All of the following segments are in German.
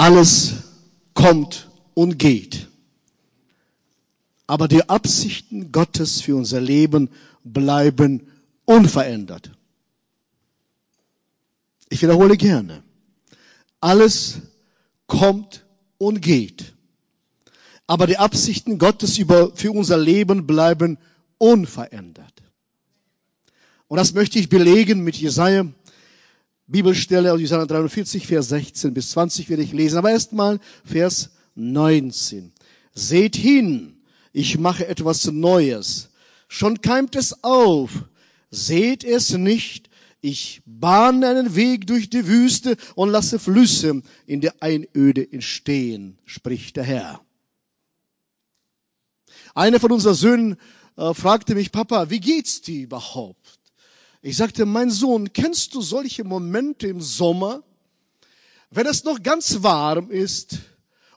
Alles kommt und geht. Aber die Absichten Gottes für unser Leben bleiben unverändert. Ich wiederhole gerne. Alles kommt und geht. Aber die Absichten Gottes für unser Leben bleiben unverändert. Und das möchte ich belegen mit Jesaja, Bibelstelle aus Jesaja 43, Vers 16 bis 20 werde ich lesen. Aber erstmal Vers 19. Seht hin, ich mache etwas Neues. Schon keimt es auf. Seht es nicht. Ich bahne einen Weg durch die Wüste und lasse Flüsse in der Einöde entstehen, spricht der Herr. Einer von unseren Söhnen äh, fragte mich, Papa, wie geht's dir überhaupt? Ich sagte, mein Sohn, kennst du solche Momente im Sommer, wenn es noch ganz warm ist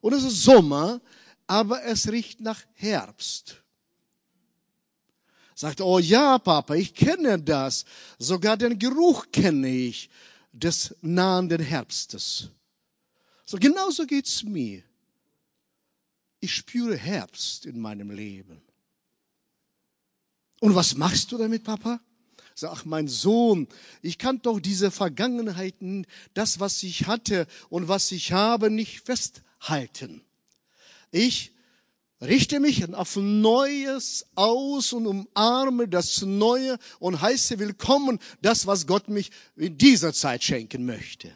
und es ist Sommer, aber es riecht nach Herbst? Sagt, oh ja, Papa, ich kenne das. Sogar den Geruch kenne ich des nahenden Herbstes. So genauso geht's mir. Ich spüre Herbst in meinem Leben. Und was machst du damit, Papa? Sag, mein Sohn, ich kann doch diese Vergangenheiten, das, was ich hatte und was ich habe, nicht festhalten. Ich richte mich auf Neues aus und umarme das Neue und heiße willkommen das, was Gott mich in dieser Zeit schenken möchte.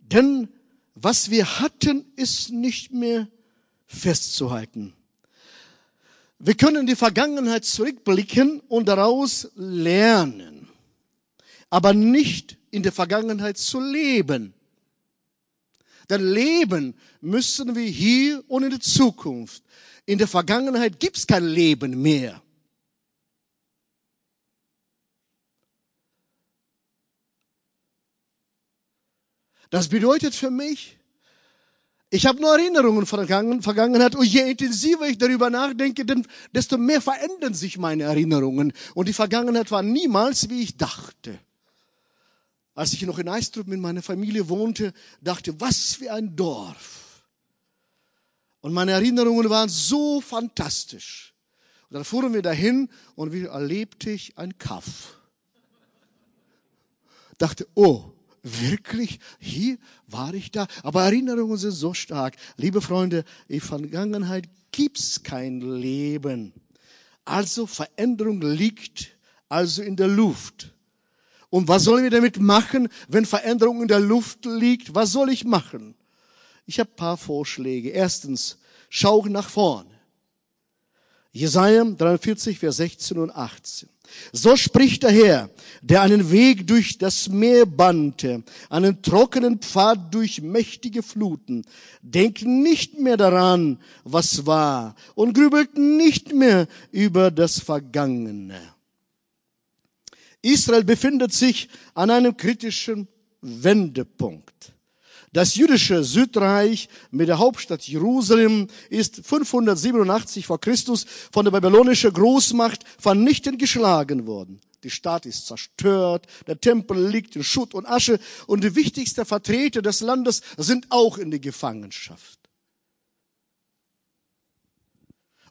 Denn was wir hatten, ist nicht mehr festzuhalten. Wir können die Vergangenheit zurückblicken und daraus lernen, aber nicht in der Vergangenheit zu leben. Denn leben müssen wir hier und in der Zukunft. In der Vergangenheit gibt es kein Leben mehr. Das bedeutet für mich, ich habe nur Erinnerungen von der Vergangenheit und je intensiver ich darüber nachdenke, desto mehr verändern sich meine Erinnerungen. Und die Vergangenheit war niemals, wie ich dachte. Als ich noch in Eistrup mit meiner Familie wohnte, dachte, was für ein Dorf. Und meine Erinnerungen waren so fantastisch. Und dann fuhren wir dahin und wieder erlebte ich ein Kaff. Dachte, oh, wirklich, hier war ich da. Aber Erinnerungen sind so stark. Liebe Freunde, in Vergangenheit gibt's kein Leben. Also Veränderung liegt also in der Luft. Und was sollen wir damit machen, wenn Veränderung in der Luft liegt? Was soll ich machen? Ich habe paar Vorschläge. Erstens, schau nach vorne. Jesaja 43, Vers 16 und 18. So spricht der Herr, der einen Weg durch das Meer bannte, einen trockenen Pfad durch mächtige Fluten. Denkt nicht mehr daran, was war, und grübelt nicht mehr über das Vergangene. Israel befindet sich an einem kritischen Wendepunkt. Das jüdische Südreich mit der Hauptstadt Jerusalem ist 587 vor Christus von der babylonischen Großmacht vernichtend geschlagen worden. Die Stadt ist zerstört, der Tempel liegt in Schutt und Asche und die wichtigsten Vertreter des Landes sind auch in die Gefangenschaft.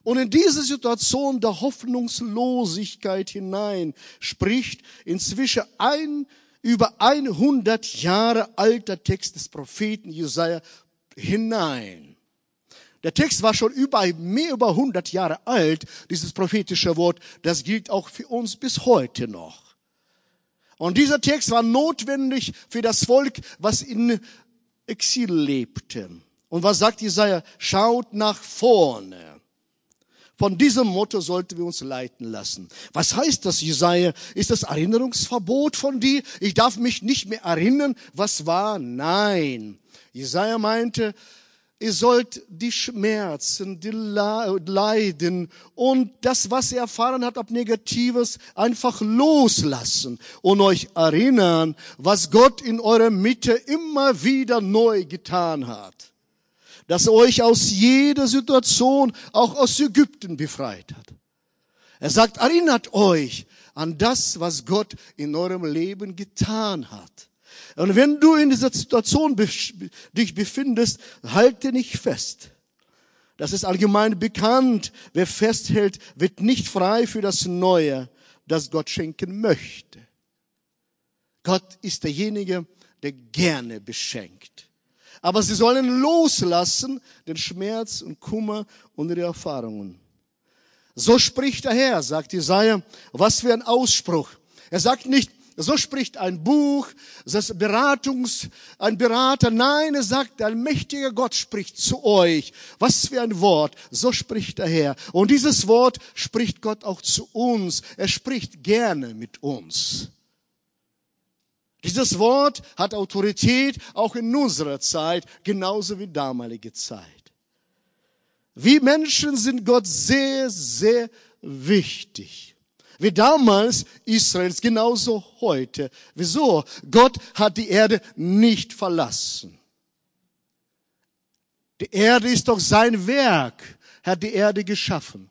Und in diese Situation der Hoffnungslosigkeit hinein spricht inzwischen ein über 100 Jahre alter Text des Propheten Jesaja hinein. Der Text war schon über, mehr über 100 Jahre alt, dieses prophetische Wort. Das gilt auch für uns bis heute noch. Und dieser Text war notwendig für das Volk, was in Exil lebte. Und was sagt Jesaja? Schaut nach vorne. Von diesem Motto sollten wir uns leiten lassen. Was heißt das, Jesaja? Ist das Erinnerungsverbot von dir? Ich darf mich nicht mehr erinnern, was war? Nein. Jesaja meinte, ihr sollt die Schmerzen, die Leiden und das, was ihr erfahren habt, ab Negatives, einfach loslassen und euch erinnern, was Gott in eurer Mitte immer wieder neu getan hat dass er euch aus jeder Situation, auch aus Ägypten befreit hat. Er sagt, erinnert euch an das, was Gott in eurem Leben getan hat. Und wenn du in dieser Situation dich befindest, halte nicht fest. Das ist allgemein bekannt. Wer festhält, wird nicht frei für das Neue, das Gott schenken möchte. Gott ist derjenige, der gerne beschenkt. Aber sie sollen loslassen den Schmerz und Kummer und ihre Erfahrungen. So spricht der Herr, sagt Jesaja. Was für ein Ausspruch. Er sagt nicht, so spricht ein Buch, das Beratungs, ein Berater. Nein, er sagt, ein mächtiger Gott spricht zu euch. Was für ein Wort. So spricht der Herr. Und dieses Wort spricht Gott auch zu uns. Er spricht gerne mit uns. Dieses Wort hat Autorität auch in unserer Zeit, genauso wie damalige Zeit. Wir Menschen sind Gott sehr, sehr wichtig. Wie damals Israels, genauso heute. Wieso? Gott hat die Erde nicht verlassen. Die Erde ist doch sein Werk. Er hat die Erde geschaffen.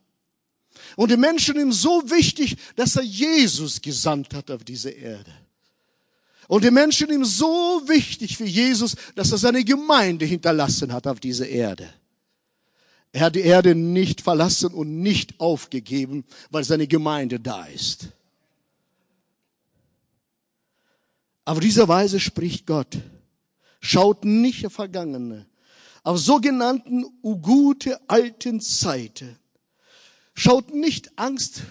Und die Menschen ihm so wichtig, dass er Jesus gesandt hat auf diese Erde. Und die Menschen ihm so wichtig für Jesus, dass er seine Gemeinde hinterlassen hat auf dieser Erde. Er hat die Erde nicht verlassen und nicht aufgegeben, weil seine Gemeinde da ist. Auf diese Weise spricht Gott. Schaut nicht auf Vergangene, auf sogenannten gute alten Zeiten. Schaut nicht Angst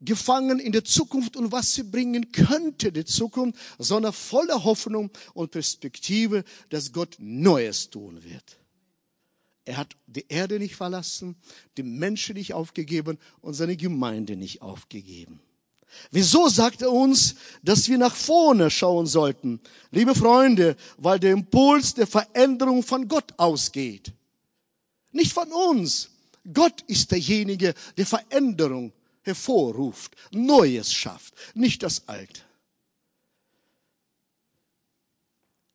gefangen in der Zukunft und was sie bringen könnte, die Zukunft, sondern voller Hoffnung und Perspektive, dass Gott Neues tun wird. Er hat die Erde nicht verlassen, die Menschen nicht aufgegeben und seine Gemeinde nicht aufgegeben. Wieso sagt er uns, dass wir nach vorne schauen sollten? Liebe Freunde, weil der Impuls der Veränderung von Gott ausgeht. Nicht von uns. Gott ist derjenige, der Veränderung hervorruft, Neues schafft, nicht das Alte.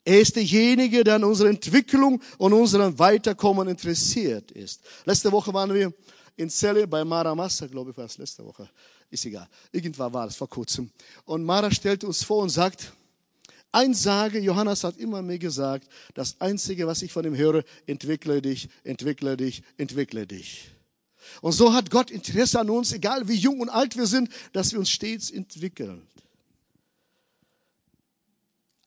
Er ist derjenige, der an unserer Entwicklung und unserem Weiterkommen interessiert ist. Letzte Woche waren wir in Celle bei Mara Massa, glaube ich, war es letzte Woche. Ist egal. Irgendwann war es vor kurzem. Und Mara stellte uns vor und sagt, ein Sage, Johannes hat immer mir gesagt, das Einzige, was ich von ihm höre, entwickle dich, entwickle dich, entwickle dich. Und so hat Gott Interesse an uns, egal wie jung und alt wir sind, dass wir uns stets entwickeln.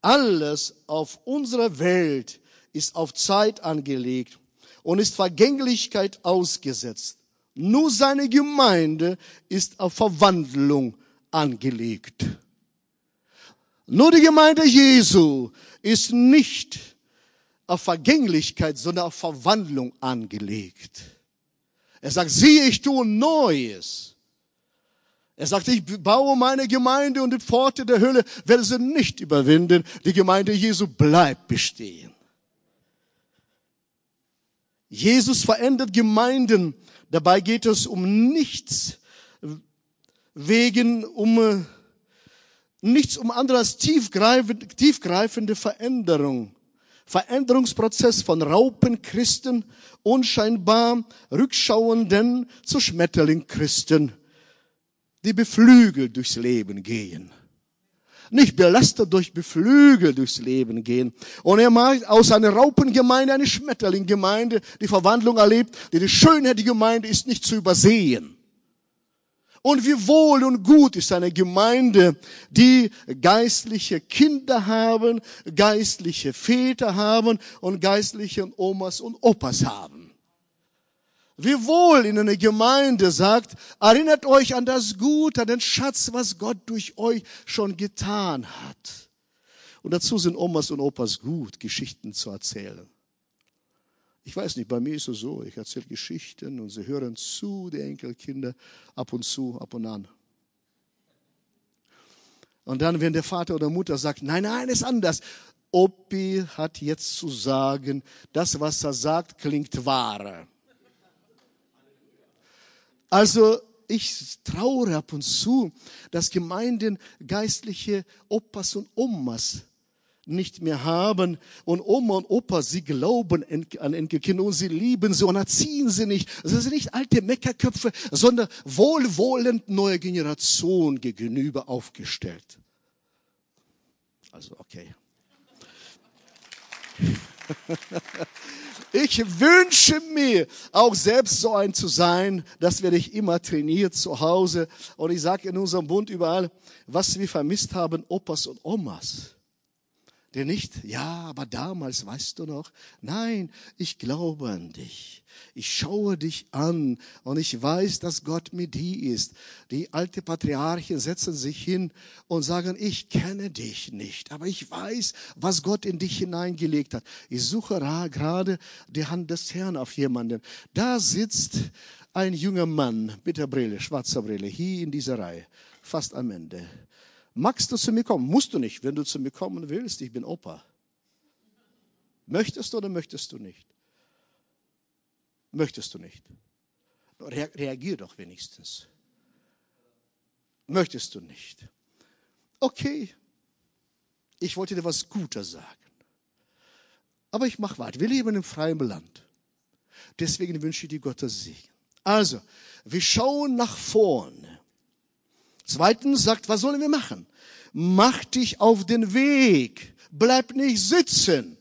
Alles auf unserer Welt ist auf Zeit angelegt und ist Vergänglichkeit ausgesetzt. Nur seine Gemeinde ist auf Verwandlung angelegt. Nur die Gemeinde Jesu ist nicht auf Vergänglichkeit, sondern auf Verwandlung angelegt. Er sagt, siehe, ich tue Neues. Er sagt, ich baue meine Gemeinde und die Pforte der Hölle werde sie nicht überwinden. Die Gemeinde Jesu bleibt bestehen. Jesus verändert Gemeinden. Dabei geht es um nichts wegen, um nichts um andere als tiefgreifende, tiefgreifende Veränderung. Veränderungsprozess von Raupenchristen, unscheinbar rückschauenden zu Schmetterlingchristen, die beflügelt durchs Leben gehen. Nicht belastet durch beflügelt durchs Leben gehen. Und er macht aus einer Raupengemeinde eine Schmetterlinggemeinde, die Verwandlung erlebt, die die Schönheit der Gemeinde ist nicht zu übersehen. Und wie wohl und gut ist eine Gemeinde, die geistliche Kinder haben, geistliche Väter haben und geistliche Omas und Opas haben. Wie wohl in einer Gemeinde sagt, erinnert euch an das Gute, an den Schatz, was Gott durch euch schon getan hat. Und dazu sind Omas und Opas gut, Geschichten zu erzählen. Ich weiß nicht, bei mir ist es so, ich erzähle Geschichten und sie hören zu, die Enkelkinder, ab und zu, ab und an. Und dann, wenn der Vater oder Mutter sagt, nein, nein, ist anders. Opi hat jetzt zu sagen, das, was er sagt, klingt wahr. Also, ich traure ab und zu, dass Gemeinden geistliche Opas und Omas nicht mehr haben. Und Oma und Opa, sie glauben an Enkelkinder und sie lieben sie und erziehen sie nicht. Das sind nicht alte Meckerköpfe, sondern wohlwollend neue Generation gegenüber aufgestellt. Also, okay. Ich wünsche mir auch selbst so ein zu sein. Das werde ich immer trainiert zu Hause. Und ich sage in unserem Bund überall, was wir vermisst haben, Opas und Omas der nicht, ja, aber damals, weißt du noch, nein, ich glaube an dich. Ich schaue dich an und ich weiß, dass Gott mit dir ist. Die alte Patriarchen setzen sich hin und sagen, ich kenne dich nicht, aber ich weiß, was Gott in dich hineingelegt hat. Ich suche gerade die Hand des Herrn auf jemanden. Da sitzt ein junger Mann mit der Brille, schwarzer Brille, hier in dieser Reihe, fast am Ende. Magst du zu mir kommen? Musst du nicht, wenn du zu mir kommen willst. Ich bin Opa. Möchtest du oder möchtest du nicht? Möchtest du nicht? Reagier doch wenigstens. Möchtest du nicht? Okay, ich wollte dir was Gutes sagen. Aber ich mache weiter. Wir leben im freien Land. Deswegen wünsche ich dir Gottes Segen. Also, wir schauen nach vorne. Zweitens sagt, was sollen wir machen? Mach dich auf den Weg. Bleib nicht sitzen,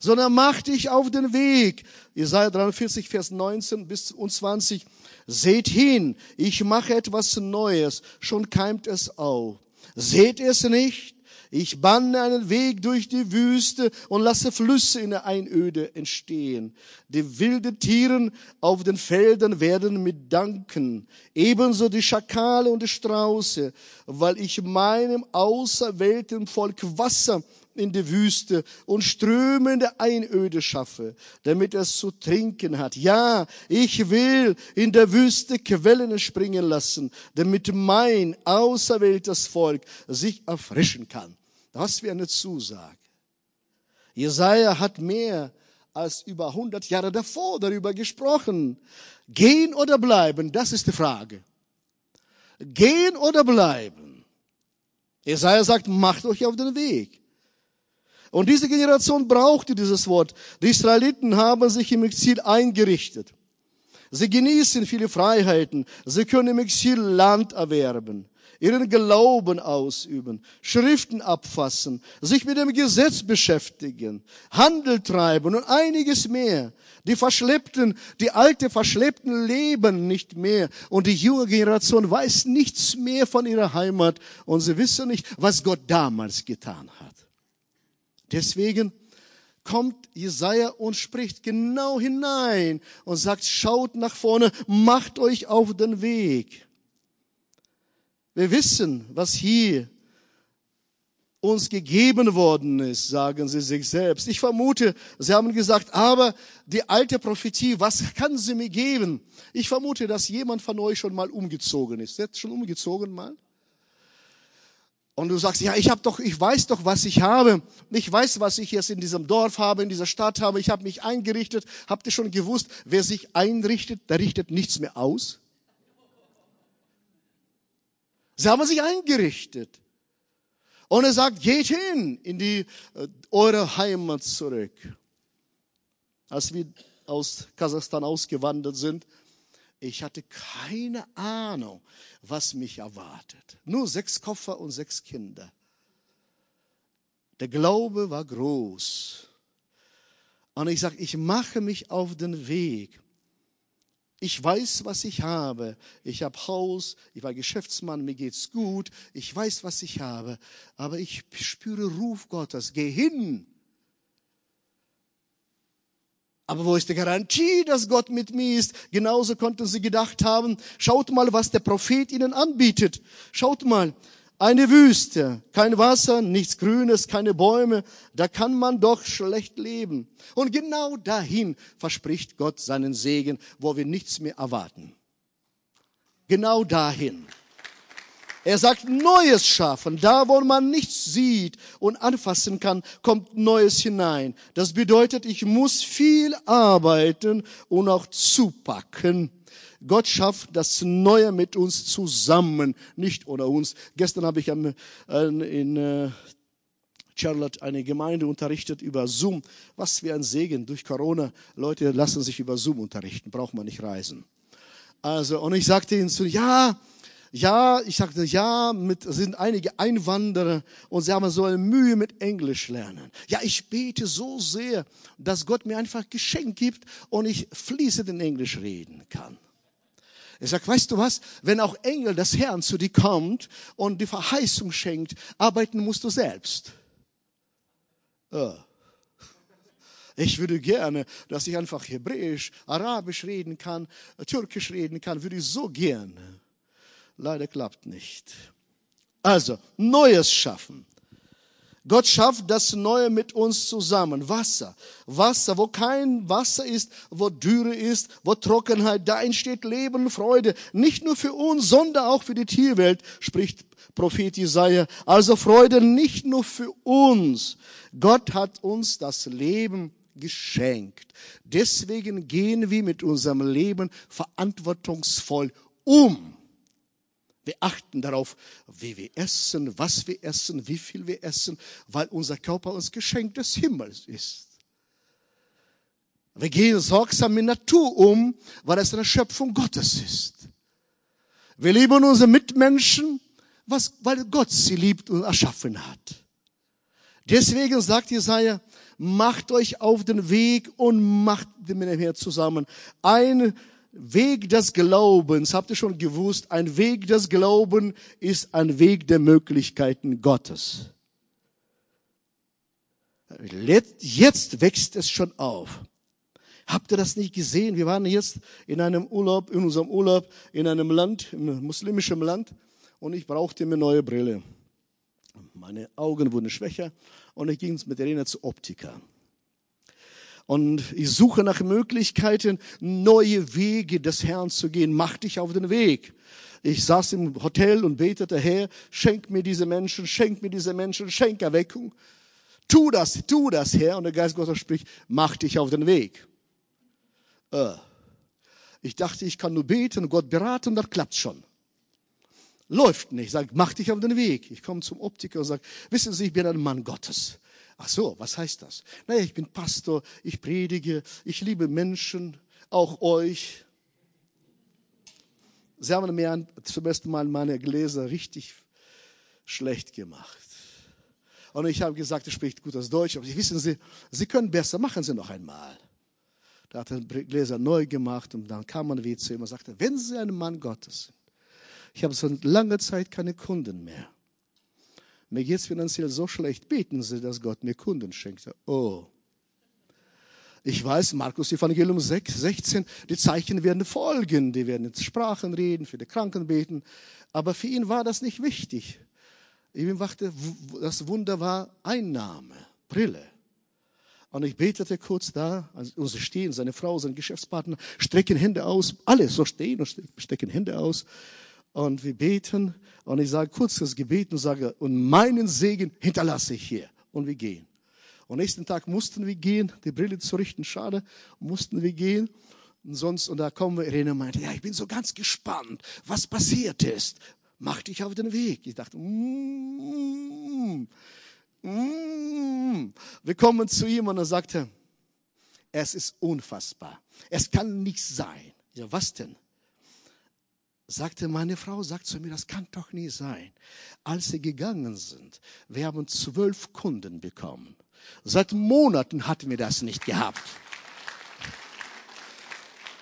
sondern mach dich auf den Weg. Jesaja 43, Vers 19 bis 20. Seht hin, ich mache etwas Neues, schon keimt es auf. Seht es nicht? Ich banne einen Weg durch die Wüste und lasse Flüsse in der Einöde entstehen. Die wilden Tieren auf den Feldern werden mit danken. Ebenso die Schakale und die Strauße, weil ich meinem auserwählten Volk Wasser in die Wüste und Ströme in der Einöde schaffe, damit es zu trinken hat. Ja, ich will in der Wüste Quellen springen lassen, damit mein auserwähltes Volk sich erfrischen kann. Was für eine Zusage. Jesaja hat mehr als über 100 Jahre davor darüber gesprochen. Gehen oder bleiben, das ist die Frage. Gehen oder bleiben. Jesaja sagt, macht euch auf den Weg. Und diese Generation brauchte dieses Wort. Die Israeliten haben sich im Exil eingerichtet. Sie genießen viele Freiheiten. Sie können im Exil Land erwerben ihren Glauben ausüben, Schriften abfassen, sich mit dem Gesetz beschäftigen, Handel treiben und einiges mehr. Die Verschleppten, die alte Verschleppten leben nicht mehr und die junge Generation weiß nichts mehr von ihrer Heimat und sie wissen nicht, was Gott damals getan hat. Deswegen kommt Jesaja und spricht genau hinein und sagt, schaut nach vorne, macht euch auf den Weg. Wir wissen, was hier uns gegeben worden ist, sagen sie sich selbst. Ich vermute, sie haben gesagt, aber die alte Prophetie, was kann sie mir geben? Ich vermute, dass jemand von euch schon mal umgezogen ist. Jetzt schon umgezogen mal? Und du sagst, ja, ich habe doch, ich weiß doch, was ich habe. Ich weiß, was ich jetzt in diesem Dorf habe, in dieser Stadt habe. Ich habe mich eingerichtet. Habt ihr schon gewusst, wer sich einrichtet, der richtet nichts mehr aus? Sie haben sich eingerichtet. Und er sagt, geht hin in die, äh, eure Heimat zurück. Als wir aus Kasachstan ausgewandert sind, ich hatte keine Ahnung, was mich erwartet. Nur sechs Koffer und sechs Kinder. Der Glaube war groß. Und ich sage, ich mache mich auf den Weg. Ich weiß, was ich habe. Ich habe Haus, ich war Geschäftsmann, mir geht's gut. Ich weiß, was ich habe. Aber ich spüre Ruf Gottes. Geh hin. Aber wo ist die Garantie, dass Gott mit mir ist? Genauso konnten sie gedacht haben, schaut mal, was der Prophet ihnen anbietet. Schaut mal, eine Wüste, kein Wasser, nichts Grünes, keine Bäume, da kann man doch schlecht leben. Und genau dahin verspricht Gott seinen Segen, wo wir nichts mehr erwarten. Genau dahin. Er sagt, Neues schaffen. Da, wo man nichts sieht und anfassen kann, kommt Neues hinein. Das bedeutet, ich muss viel arbeiten und auch zupacken. Gott schafft das Neue mit uns zusammen, nicht ohne uns. Gestern habe ich äh, in äh, Charlotte eine Gemeinde unterrichtet über Zoom. Was für ein Segen durch Corona. Leute lassen sich über Zoom unterrichten, braucht man nicht reisen. Also, und ich sagte ihnen so, ja, ja, ich sagte, ja, mit, sind einige Einwanderer und sie haben so eine Mühe mit Englisch lernen. Ja, ich bete so sehr, dass Gott mir einfach Geschenk gibt und ich fließend in Englisch reden kann. Ich sag, weißt du was? Wenn auch Engel des Herrn zu dir kommt und die Verheißung schenkt, arbeiten musst du selbst. Ja. Ich würde gerne, dass ich einfach Hebräisch, Arabisch reden kann, Türkisch reden kann, würde ich so gerne. Leider klappt nicht. Also, Neues schaffen. Gott schafft das Neue mit uns zusammen. Wasser. Wasser, wo kein Wasser ist, wo Dürre ist, wo Trockenheit, da entsteht Leben, Freude. Nicht nur für uns, sondern auch für die Tierwelt, spricht Prophet Jesaja. Also Freude nicht nur für uns. Gott hat uns das Leben geschenkt. Deswegen gehen wir mit unserem Leben verantwortungsvoll um. Wir achten darauf, wie wir essen, was wir essen, wie viel wir essen, weil unser Körper uns Geschenk des Himmels ist. Wir gehen sorgsam mit Natur um, weil es eine Schöpfung Gottes ist. Wir lieben unsere Mitmenschen, was, weil Gott sie liebt und erschaffen hat. Deswegen sagt Jesaja, macht euch auf den Weg und macht mit dem Herrn zusammen ein Weg des Glaubens, habt ihr schon gewusst, ein Weg des Glaubens ist ein Weg der Möglichkeiten Gottes. Jetzt wächst es schon auf. Habt ihr das nicht gesehen? Wir waren jetzt in einem Urlaub, in unserem Urlaub, in einem Land, im muslimischen Land, und ich brauchte mir neue Brille. Meine Augen wurden schwächer und ich ging mit Rena zu Optiker. Und ich suche nach Möglichkeiten, neue Wege des Herrn zu gehen. Mach dich auf den Weg. Ich saß im Hotel und betete, Herr, schenk mir diese Menschen, schenk mir diese Menschen, schenk Erweckung. Tu das, tu das, Herr. Und der Geist Gottes spricht, mach dich auf den Weg. Äh. Ich dachte, ich kann nur beten, Gott beraten, das klappt schon. Läuft nicht. Sag, mach dich auf den Weg. Ich komme zum Optiker und sage, wissen Sie, ich bin ein Mann Gottes. Ach so, was heißt das? Naja, ich bin Pastor, ich predige, ich liebe Menschen, auch euch. Sie haben mir zum ersten Mal meine Gläser richtig schlecht gemacht. Und ich habe gesagt, er spricht gutes Deutsch, aber Sie wissen Sie, Sie können besser, machen Sie noch einmal. Da hat er Gläser neu gemacht und dann kam man wieder zu ihm und sagte, wenn Sie ein Mann Gottes sind, ich habe seit langer Zeit keine Kunden mehr mir geht es finanziell so schlecht, beten Sie, dass Gott mir Kunden schenkt. Oh. Ich weiß, Markus Evangelium 6, 16, die Zeichen werden folgen, die werden in Sprachen reden, für die Kranken beten. Aber für ihn war das nicht wichtig. Ihm wachte, das Wunder war Einnahme, Brille. Und ich betete kurz da, also sie stehen, seine Frau, sein Geschäftspartner, strecken Hände aus, alle so stehen und stecken Hände aus. Und wir beten und ich sage kurz das Gebet und sage, und meinen Segen hinterlasse ich hier. Und wir gehen. Und nächsten Tag mussten wir gehen, die Brille zu richten, schade, mussten wir gehen. Und sonst, und da kommen wir, Irene meinte, ja, ich bin so ganz gespannt, was passiert ist. Mach dich auf den Weg. Ich dachte, mm, mm. wir kommen zu ihm und er sagte, es ist unfassbar. Es kann nicht sein. Ja, was denn? Sagte meine Frau, sagt zu mir, das kann doch nie sein. Als sie gegangen sind, wir haben zwölf Kunden bekommen. Seit Monaten hatten wir das nicht gehabt.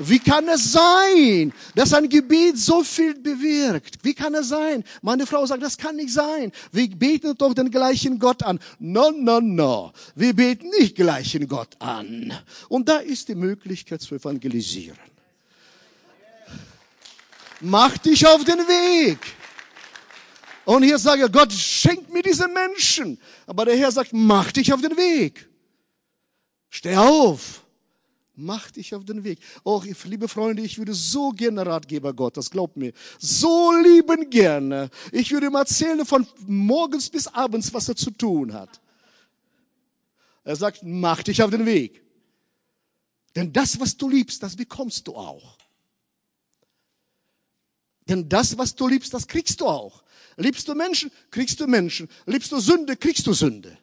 Wie kann es sein, dass ein Gebet so viel bewirkt? Wie kann es sein? Meine Frau sagt, das kann nicht sein. Wir beten doch den gleichen Gott an. No, no, no. Wir beten nicht gleichen Gott an. Und da ist die Möglichkeit zu evangelisieren. Mach dich auf den Weg. Und hier sage ich, Gott schenkt mir diese Menschen. Aber der Herr sagt, mach dich auf den Weg. Steh auf. Mach dich auf den Weg. Oh, liebe Freunde, ich würde so gerne Ratgeber Gottes, glaubt mir. So lieben gerne. Ich würde ihm erzählen von morgens bis abends, was er zu tun hat. Er sagt, mach dich auf den Weg. Denn das, was du liebst, das bekommst du auch. Denn das, was du liebst, das kriegst du auch. Liebst du Menschen, kriegst du Menschen. Liebst du Sünde, kriegst du Sünde.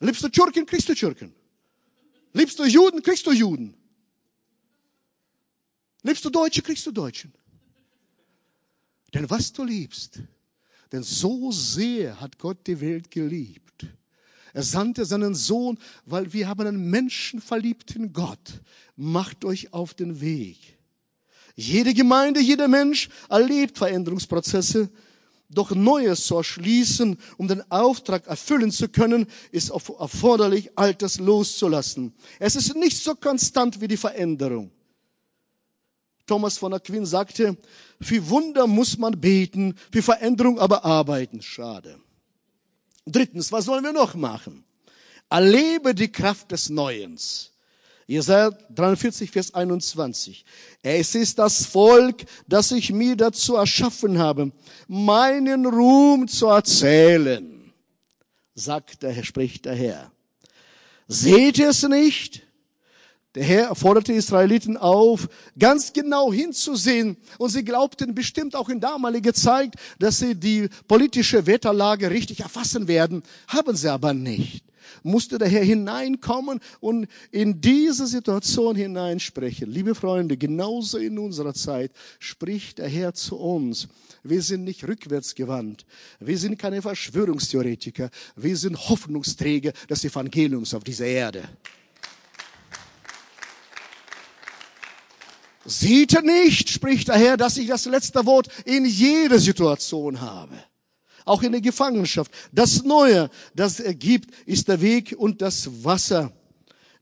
Liebst du Türken, kriegst du Türken. Liebst du Juden, kriegst du Juden. Liebst du Deutsche, kriegst du Deutschen. Denn was du liebst, denn so sehr hat Gott die Welt geliebt. Er sandte seinen Sohn, weil wir haben einen menschenverliebten Gott. Macht euch auf den Weg. Jede Gemeinde, jeder Mensch erlebt Veränderungsprozesse. Doch Neues zu erschließen, um den Auftrag erfüllen zu können, ist erforderlich, Altes loszulassen. Es ist nicht so konstant wie die Veränderung. Thomas von Aquin sagte, für Wunder muss man beten, für Veränderung aber arbeiten. Schade. Drittens, was sollen wir noch machen? Erlebe die Kraft des Neuens. Jesaja 43, Vers 21. Es ist das Volk, das ich mir dazu erschaffen habe, meinen Ruhm zu erzählen, sagt der Herr, spricht der Herr. Seht ihr es nicht? Der Herr forderte die Israeliten auf, ganz genau hinzusehen. Und sie glaubten bestimmt auch in damaliger Zeit, dass sie die politische Wetterlage richtig erfassen werden. Haben sie aber nicht. Musste der Herr hineinkommen und in diese Situation hineinsprechen. Liebe Freunde, genauso in unserer Zeit spricht der Herr zu uns. Wir sind nicht rückwärtsgewandt. Wir sind keine Verschwörungstheoretiker. Wir sind Hoffnungsträger des Evangeliums auf dieser Erde. Sieht ihr nicht, spricht der Herr, dass ich das letzte Wort in jeder Situation habe. Auch in der Gefangenschaft. Das Neue, das er gibt, ist der Weg und das Wasser.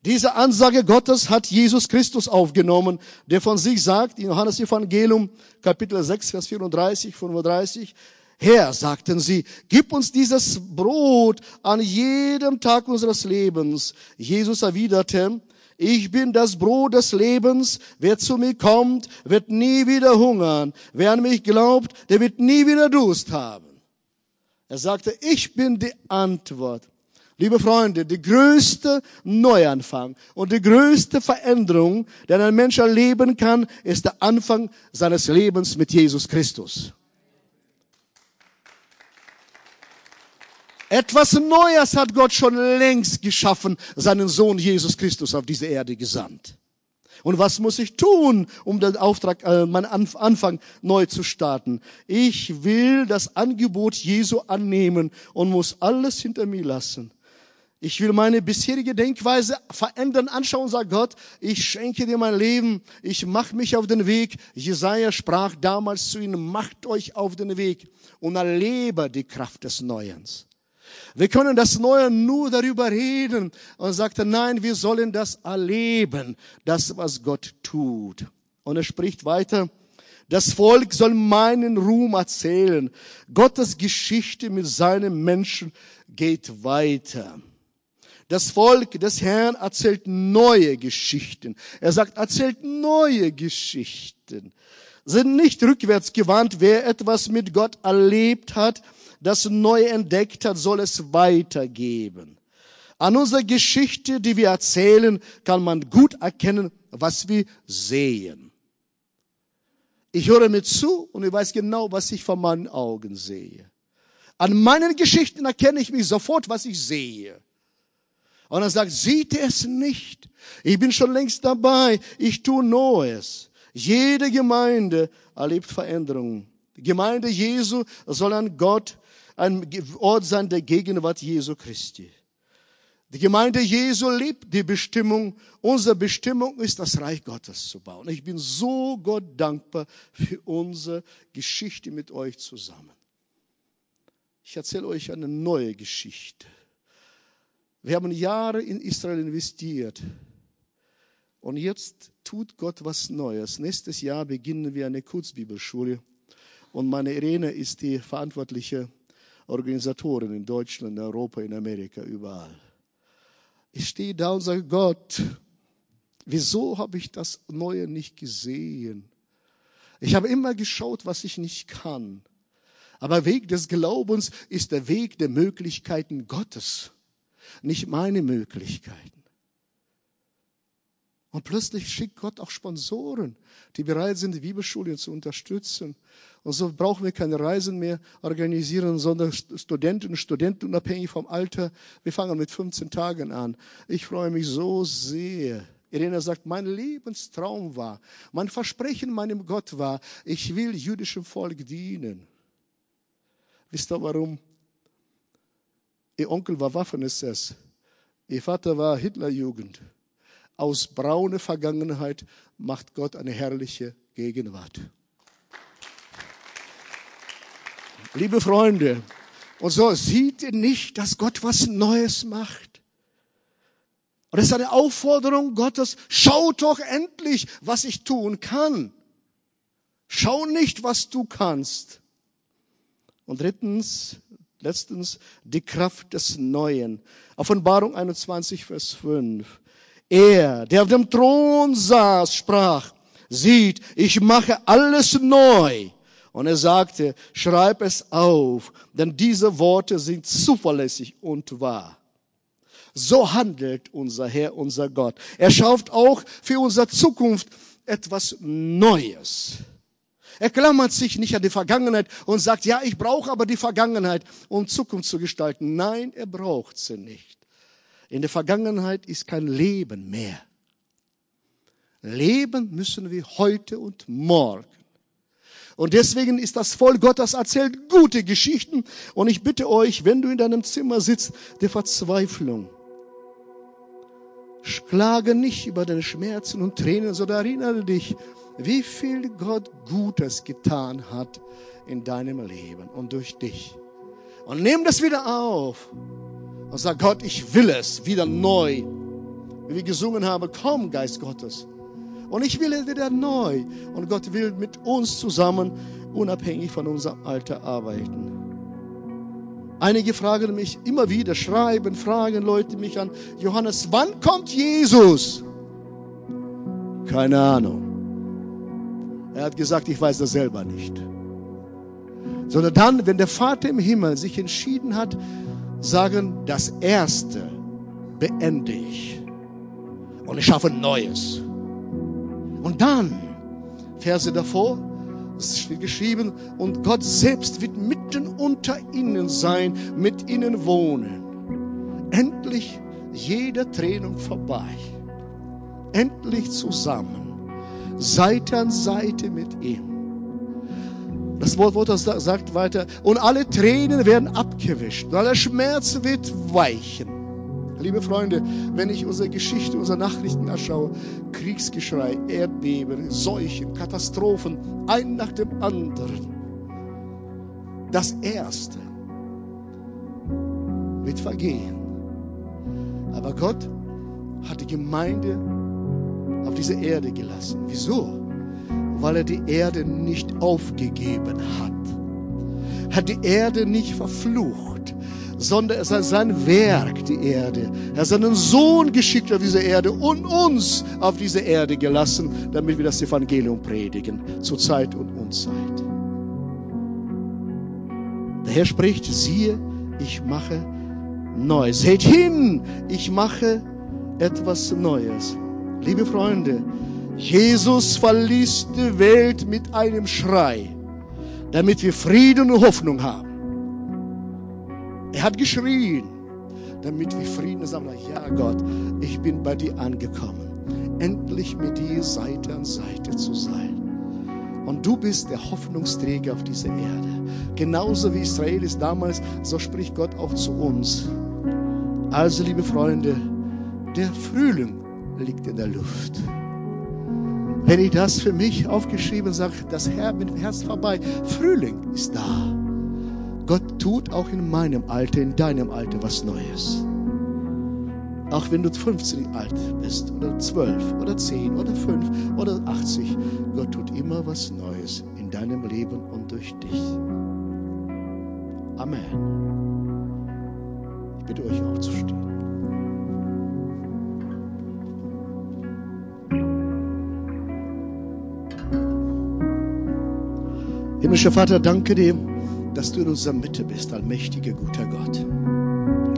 Diese Ansage Gottes hat Jesus Christus aufgenommen, der von sich sagt, in Johannes Evangelium, Kapitel 6, Vers 34, 35, Herr, sagten sie, gib uns dieses Brot an jedem Tag unseres Lebens. Jesus erwiderte, ich bin das Brot des Lebens. Wer zu mir kommt, wird nie wieder hungern. Wer an mich glaubt, der wird nie wieder Durst haben. Er sagte, ich bin die Antwort. Liebe Freunde, die größte Neuanfang und die größte Veränderung, die ein Mensch erleben kann, ist der Anfang seines Lebens mit Jesus Christus. Etwas Neues hat Gott schon längst geschaffen, seinen Sohn Jesus Christus auf diese Erde gesandt. Und was muss ich tun, um den Auftrag, äh, meinen Anfang neu zu starten? Ich will das Angebot Jesu annehmen und muss alles hinter mir lassen. Ich will meine bisherige Denkweise verändern, anschauen, sagt Gott, ich schenke dir mein Leben, ich mache mich auf den Weg. Jesaja sprach damals zu ihnen, macht euch auf den Weg und erlebe die Kraft des Neuens. Wir können das Neue nur darüber reden und sagte, nein, wir sollen das erleben, das, was Gott tut. Und er spricht weiter, das Volk soll meinen Ruhm erzählen. Gottes Geschichte mit seinen Menschen geht weiter. Das Volk des Herrn erzählt neue Geschichten. Er sagt, erzählt neue Geschichten. Sind nicht rückwärts gewandt, wer etwas mit Gott erlebt hat, das neu entdeckt hat, soll es weitergeben. An unserer Geschichte, die wir erzählen, kann man gut erkennen, was wir sehen. Ich höre mir zu und ich weiß genau, was ich vor meinen Augen sehe. An meinen Geschichten erkenne ich mich sofort, was ich sehe. Und er sagt, sieht es nicht? Ich bin schon längst dabei. Ich tue Neues. Jede Gemeinde erlebt Veränderungen. Die Gemeinde Jesu soll an Gott ein Ort sein der Gegenwart Jesu Christi. Die Gemeinde Jesu liebt die Bestimmung. Unsere Bestimmung ist, das Reich Gottes zu bauen. Ich bin so Gott dankbar für unsere Geschichte mit euch zusammen. Ich erzähle euch eine neue Geschichte. Wir haben Jahre in Israel investiert. Und jetzt tut Gott was Neues. Nächstes Jahr beginnen wir eine Kurzbibelschule. Und meine Irene ist die verantwortliche Organisatoren in Deutschland, in Europa, in Amerika, überall. Ich stehe da und sage, Gott, wieso habe ich das Neue nicht gesehen? Ich habe immer geschaut, was ich nicht kann. Aber Weg des Glaubens ist der Weg der Möglichkeiten Gottes, nicht meine Möglichkeiten. Und plötzlich schickt Gott auch Sponsoren, die bereit sind, die Bibelschule zu unterstützen. Und so brauchen wir keine Reisen mehr organisieren, sondern Studenten und Studenten unabhängig vom Alter. Wir fangen mit 15 Tagen an. Ich freue mich so sehr. Irena sagt, mein Lebenstraum war, mein Versprechen meinem Gott war, ich will jüdischem Volk dienen. Wisst ihr warum? Ihr Onkel war Waffen-SS. Ihr Vater war Hitlerjugend. Aus brauner Vergangenheit macht Gott eine herrliche Gegenwart. Liebe Freunde, und so sieht ihr nicht, dass Gott was Neues macht. Und es ist eine Aufforderung Gottes, schau doch endlich, was ich tun kann. Schau nicht, was du kannst. Und drittens, letztens, die Kraft des Neuen. Offenbarung 21, Vers 5. Er, der auf dem Thron saß, sprach, sieht, ich mache alles neu. Und er sagte, schreib es auf, denn diese Worte sind zuverlässig und wahr. So handelt unser Herr, unser Gott. Er schafft auch für unsere Zukunft etwas Neues. Er klammert sich nicht an die Vergangenheit und sagt, ja, ich brauche aber die Vergangenheit, um Zukunft zu gestalten. Nein, er braucht sie nicht. In der Vergangenheit ist kein Leben mehr. Leben müssen wir heute und morgen. Und deswegen ist das Volk Gottes erzählt gute Geschichten. Und ich bitte euch, wenn du in deinem Zimmer sitzt, der Verzweiflung, klage nicht über deine Schmerzen und Tränen, sondern erinnere dich, wie viel Gott Gutes getan hat in deinem Leben und durch dich. Und nimm das wieder auf und sag Gott, ich will es wieder neu. Wie wir gesungen haben, komm Geist Gottes. Und ich will es wieder neu. Und Gott will mit uns zusammen, unabhängig von unserem Alter, arbeiten. Einige fragen mich immer wieder, schreiben, fragen Leute mich an, Johannes, wann kommt Jesus? Keine Ahnung. Er hat gesagt, ich weiß das selber nicht. Sondern dann, wenn der Vater im Himmel sich entschieden hat, sagen, das Erste beende ich und ich schaffe Neues. Und dann, Verse davor, es steht geschrieben, und Gott selbst wird mitten unter ihnen sein, mit ihnen wohnen. Endlich jede Trennung vorbei. Endlich zusammen, Seite an Seite mit ihm. Das Wort Gottes sagt weiter, und alle Tränen werden abgewischt, und aller Schmerz wird weichen. Liebe Freunde, wenn ich unsere Geschichte, unsere Nachrichten anschaue, Kriegsgeschrei, Erdbeben, Seuchen, Katastrophen, ein nach dem anderen. Das Erste wird vergehen. Aber Gott hat die Gemeinde auf diese Erde gelassen. Wieso? Weil er die Erde nicht aufgegeben hat. Hat die Erde nicht verflucht, sondern es ist sein Werk, die Erde. Er hat seinen Sohn geschickt auf diese Erde und uns auf diese Erde gelassen, damit wir das Evangelium predigen, zur Zeit und Unzeit. Der Herr spricht, siehe, ich mache Neues. Seht hin, ich mache etwas Neues. Liebe Freunde, Jesus verließ die Welt mit einem Schrei, damit wir Frieden und Hoffnung haben. Er hat geschrien, damit wir Frieden sagen. Ja, Gott, ich bin bei dir angekommen. Endlich mit dir Seite an Seite zu sein. Und du bist der Hoffnungsträger auf dieser Erde. Genauso wie Israel ist damals, so spricht Gott auch zu uns. Also, liebe Freunde, der Frühling liegt in der Luft. Wenn ich das für mich aufgeschrieben sage, das Herr mit dem Herz vorbei, Frühling ist da. Gott tut auch in meinem Alter, in deinem Alter was Neues. Auch wenn du 15 alt bist oder 12 oder 10 oder 5 oder 80, Gott tut immer was Neues in deinem Leben und durch dich. Amen. Ich bitte euch aufzustehen. Himmlischer Vater, danke dir, dass du in unserer Mitte bist, allmächtiger, guter Gott.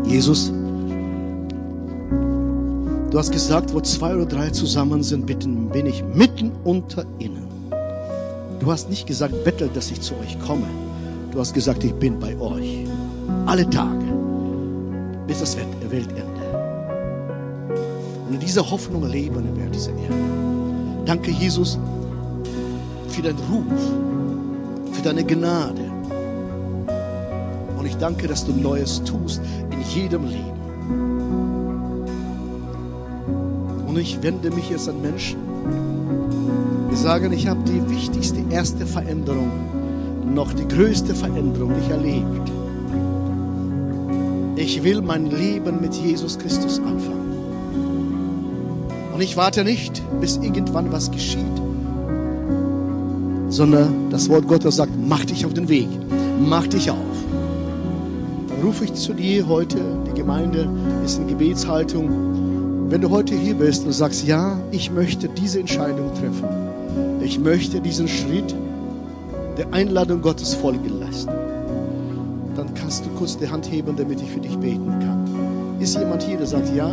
Jesus, du hast gesagt, wo zwei oder drei zusammen sind, bitten, bin ich mitten unter ihnen. Du hast nicht gesagt, bettelt, dass ich zu euch komme. Du hast gesagt, ich bin bei euch. Alle Tage. Bis das Weltende. Und in dieser Hoffnung leben wir diese Erde. Danke, Jesus, für deinen Ruf, für deine Gnade. Und ich danke, dass du Neues tust in jedem Leben. Und ich wende mich jetzt an Menschen, die sagen, ich habe die wichtigste erste Veränderung, noch die größte Veränderung nicht erlebt. Ich will mein Leben mit Jesus Christus anfangen. Und ich warte nicht, bis irgendwann was geschieht, sondern das Wort Gottes sagt, mach dich auf den Weg, mach dich auf. Dann rufe ich zu dir heute, die Gemeinde ist in Gebetshaltung. Wenn du heute hier bist und sagst, ja, ich möchte diese Entscheidung treffen, ich möchte diesen Schritt der Einladung Gottes folgen lassen, dann kannst du kurz die Hand heben, damit ich für dich beten kann. Ist jemand hier, der sagt, ja,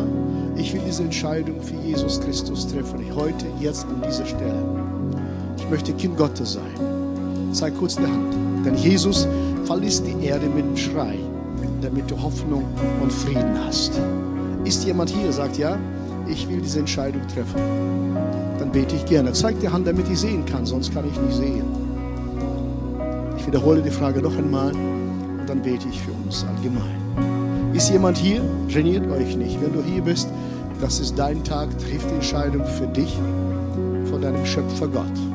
ich will diese Entscheidung für Jesus Christus treffen. Heute, jetzt an dieser Stelle. Ich möchte Kind Gottes sein. Zeig kurz die Hand. Denn Jesus verließ die Erde mit einem Schrei, damit du Hoffnung und Frieden hast. Ist jemand hier, sagt ja, ich will diese Entscheidung treffen? Dann bete ich gerne. Zeig die Hand, damit ich sehen kann, sonst kann ich nicht sehen. Ich wiederhole die Frage noch einmal und dann bete ich für uns allgemein. Ist jemand hier? Geniert euch nicht. Wenn du hier bist, das ist dein Tag, triff die Entscheidung für dich von deinem Schöpfer Gott.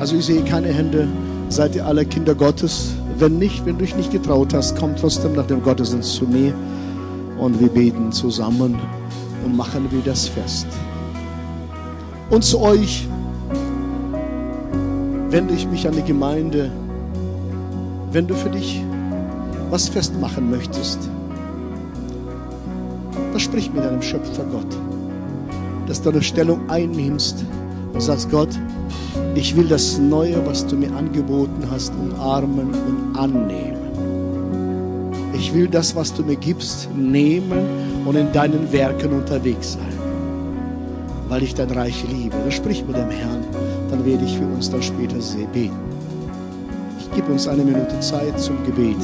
Also ich sehe keine Hände. Seid ihr alle Kinder Gottes? Wenn nicht, wenn du dich nicht getraut hast, komm trotzdem nach dem Gottesdienst zu mir und wir beten zusammen und machen wir das fest. Und zu euch wende ich mich an die Gemeinde. Wenn du für dich was festmachen möchtest, dann sprich mit deinem Schöpfer Gott, dass du eine Stellung einnimmst und sagst, Gott, ich will das Neue, was du mir angeboten hast, umarmen und annehmen. Ich will das, was du mir gibst, nehmen und in deinen Werken unterwegs sein, weil ich dein Reich liebe. Dann sprich mit dem Herrn, dann werde ich für uns dann später beten. Ich gebe uns eine Minute Zeit zum Gebet.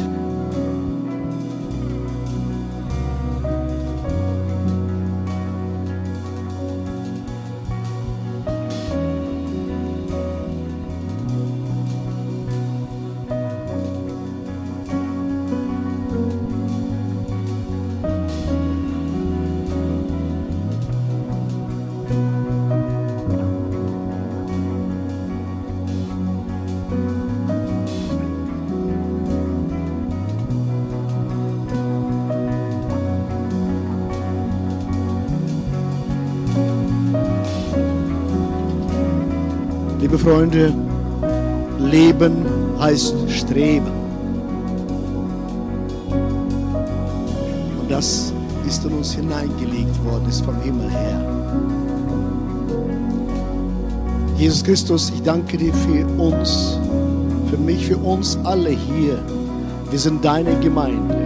Freunde, Leben heißt Streben. Und das ist in uns hineingelegt worden, ist vom Himmel her. Jesus Christus, ich danke dir für uns, für mich, für uns alle hier. Wir sind deine Gemeinde.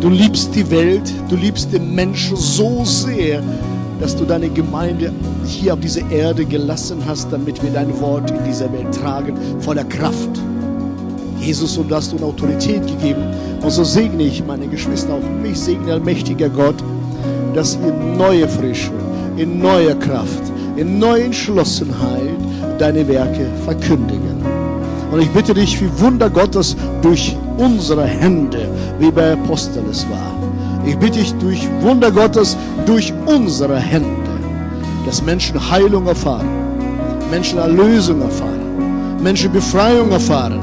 Du liebst die Welt, du liebst den Menschen so sehr, dass du deine Gemeinde hier auf dieser Erde gelassen hast, damit wir dein Wort in dieser Welt tragen, voller Kraft. Jesus, und hast du eine Autorität gegeben. Und so segne ich meine Geschwister auch mich, segne allmächtiger Gott, dass in neue Frische, in neuer Kraft, in neuer Entschlossenheit deine Werke verkündigen. Und ich bitte dich für Wunder Gottes durch unsere Hände, wie bei Aposteles war. Ich bitte dich durch Wunder Gottes, durch unsere Hände, dass Menschen Heilung erfahren, Menschen Erlösung erfahren, Menschen Befreiung erfahren,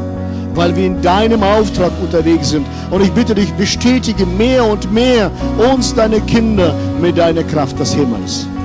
weil wir in deinem Auftrag unterwegs sind. Und ich bitte dich, bestätige mehr und mehr uns, deine Kinder, mit deiner Kraft des Himmels.